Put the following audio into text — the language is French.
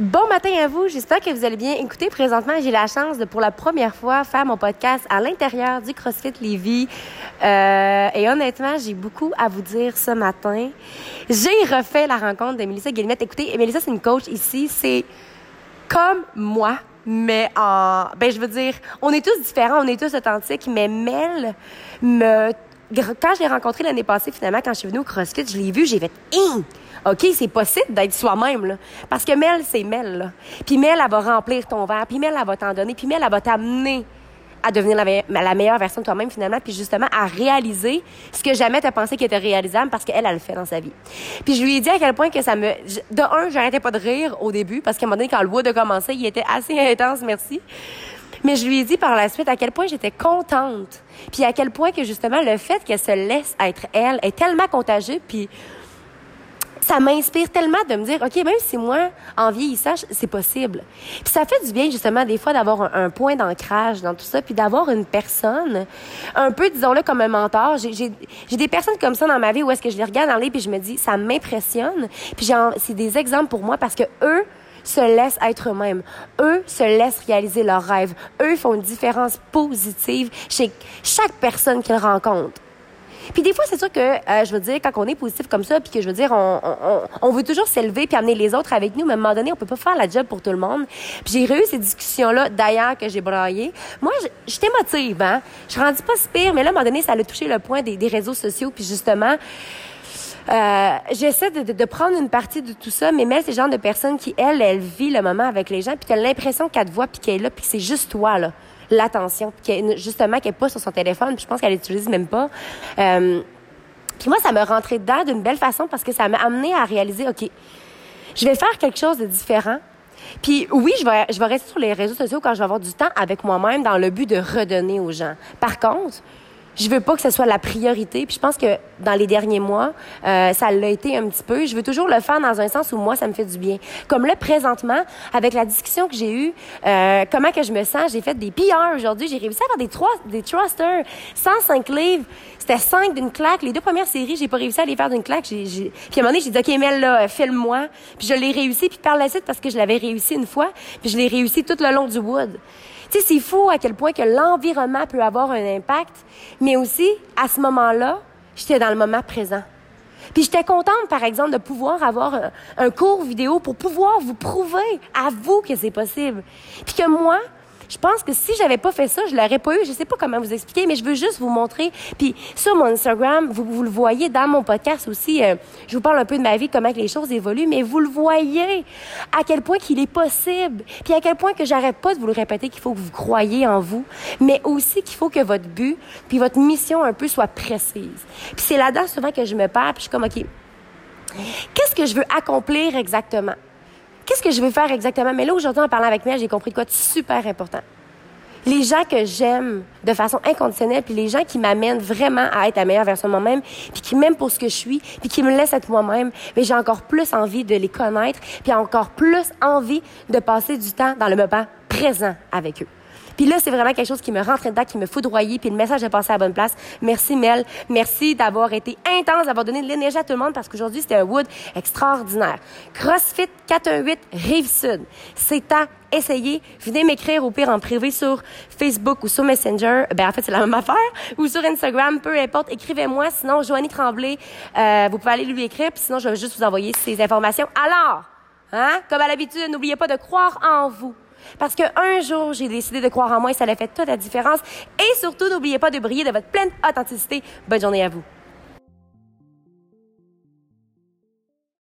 Bon matin à vous, j'espère que vous allez bien. Écoutez, présentement, j'ai la chance de, pour la première fois, faire mon podcast à l'intérieur du CrossFit Lévis. Euh, et honnêtement, j'ai beaucoup à vous dire ce matin. J'ai refait la rencontre de Mélissa Guillemette. Écoutez, Mélissa, c'est une coach ici. C'est comme moi, mais en... Ben, je veux dire, on est tous différents, on est tous authentiques, mais Mel me quand je l'ai rencontré l'année passée, finalement, quand je suis venue au CrossFit, je l'ai vu, j'ai fait hein! OK, c'est possible d'être soi-même, là. Parce que Mel, c'est Mel, là. Puis Mel, elle va remplir ton verre. Puis Mel, elle va t'en donner. Puis Mel, elle va t'amener à devenir la, meilleure version de toi-même, finalement. Puis justement, à réaliser ce que jamais t'as pensé qui était réalisable parce qu'elle, elle le fait dans sa vie. Puis je lui ai dit à quel point que ça me... De un, j'arrêtais pas de rire au début parce qu'à un moment donné, quand le wood a commencé, il était assez intense, merci. Mais je lui ai dit par la suite à quel point j'étais contente. Puis à quel point que justement le fait qu'elle se laisse être elle est tellement contagieux. Puis ça m'inspire tellement de me dire, OK, même si moi, en vieillissant, c'est possible. Puis ça fait du bien, justement, des fois, d'avoir un, point d'ancrage dans tout ça, puis d'avoir une personne, un peu, disons-le, comme un mentor. J'ai des personnes comme ça dans ma vie où est-ce que je les regarde les puis je me dis, ça m'impressionne. Puis c'est des exemples pour moi parce que eux, se laissent être eux-mêmes. Eux se laissent réaliser leurs rêves. Eux font une différence positive chez chaque personne qu'ils rencontrent. Puis des fois, c'est sûr que, euh, je veux dire, quand on est positif comme ça, puis que je veux dire, on, on, on veut toujours s'élever puis amener les autres avec nous, mais à un moment donné, on peut pas faire la job pour tout le monde. Puis j'ai eu ces discussions-là, d'ailleurs, que j'ai braillé. Moi, j'étais motive, hein. Je rendis pas si pire, mais là, à un moment donné, ça a touché le point des, des réseaux sociaux, puis justement, euh, j'essaie de, prendre une partie de tout ça, mais Mel, c'est le genre de personne qui, elle, elle vit le moment avec les gens, puis tu as l'impression qu'elle te voit, puis qu'elle est là, puis c'est juste toi, là, l'attention, puis justement, qu'elle n'est pas sur son téléphone, puis je pense qu'elle l'utilise même pas. Euh, puis moi, ça me rentrait dedans d'une belle façon parce que ça m'a amené à réaliser, OK, je vais faire quelque chose de différent. Puis oui, je vais, je vais rester sur les réseaux sociaux quand je vais avoir du temps avec moi-même dans le but de redonner aux gens. Par contre, je veux pas que ce soit la priorité. Puis je pense que dans les derniers mois, euh, ça l'a été un petit peu. Je veux toujours le faire dans un sens où moi, ça me fait du bien. Comme là, présentement, avec la discussion que j'ai eue, euh, comment que je me sens, j'ai fait des PR aujourd'hui. J'ai réussi à faire des, trois, des thrusters, 105 livres. C'était 5 d'une claque. Les deux premières séries, j'ai pas réussi à les faire d'une claque. J'ai, j'ai... Puis à un moment donné, j'ai dit, OK, Mel, là, filme-moi. Puis je l'ai réussi. Puis par la suite, parce que je l'avais réussi une fois, puis je l'ai réussi tout le long du wood. Tu sais, c'est fou à quel point que l'environnement peut avoir un impact, mais aussi, à ce moment-là, j'étais dans le moment présent. Puis j'étais contente, par exemple, de pouvoir avoir un, un, cours vidéo pour pouvoir vous prouver à vous que c'est possible. Puis que moi, je pense que si j'avais pas fait ça, je l'aurais pas eu. Je sais pas comment vous expliquer, mais je veux juste vous montrer. Puis sur mon Instagram, vous, vous le voyez dans mon podcast aussi. Euh, je vous parle un peu de ma vie, comment les choses évoluent, mais vous le voyez à quel point qu'il est possible. Puis à quel point que j'arrête pas de vous le répéter qu'il faut que vous croyez en vous, mais aussi qu'il faut que votre but, puis votre mission un peu soit précise. Puis c'est là-dedans souvent que je me perds, puis je suis comme ok. Qu'est-ce que je veux accomplir exactement? Qu'est-ce que je veux faire exactement? Mais là, aujourd'hui, en parlant avec moi, j'ai compris quoi de super important. Les gens que j'aime de façon inconditionnelle, puis les gens qui m'amènent vraiment à être la meilleure version de moi-même, puis qui m'aiment pour ce que je suis, puis qui me laissent être moi-même, mais j'ai encore plus envie de les connaître, puis encore plus envie de passer du temps dans le moment présent avec eux. Puis là, c'est vraiment quelque chose qui me rentrait dedans, qui me foudroyait, puis le message est passé à bonne place. Merci Mel, merci d'avoir été intense, d'avoir donné de l'énergie à tout le monde parce qu'aujourd'hui, c'était un wood extraordinaire. CrossFit 418 Rive-Sud. C'est à essayer. Venez m'écrire au pire en privé sur Facebook ou sur Messenger. Ben, en fait, c'est la même affaire. Ou sur Instagram, peu importe. Écrivez-moi. Sinon, Joanie Tremblay, euh, vous pouvez aller lui écrire. Puis sinon, je vais juste vous envoyer ces informations. Alors, hein, comme à l'habitude, n'oubliez pas de croire en vous. Parce qu'un jour, j'ai décidé de croire en moi et ça a fait toute la différence. Et surtout, n'oubliez pas de briller de votre pleine authenticité. Bonne journée à vous.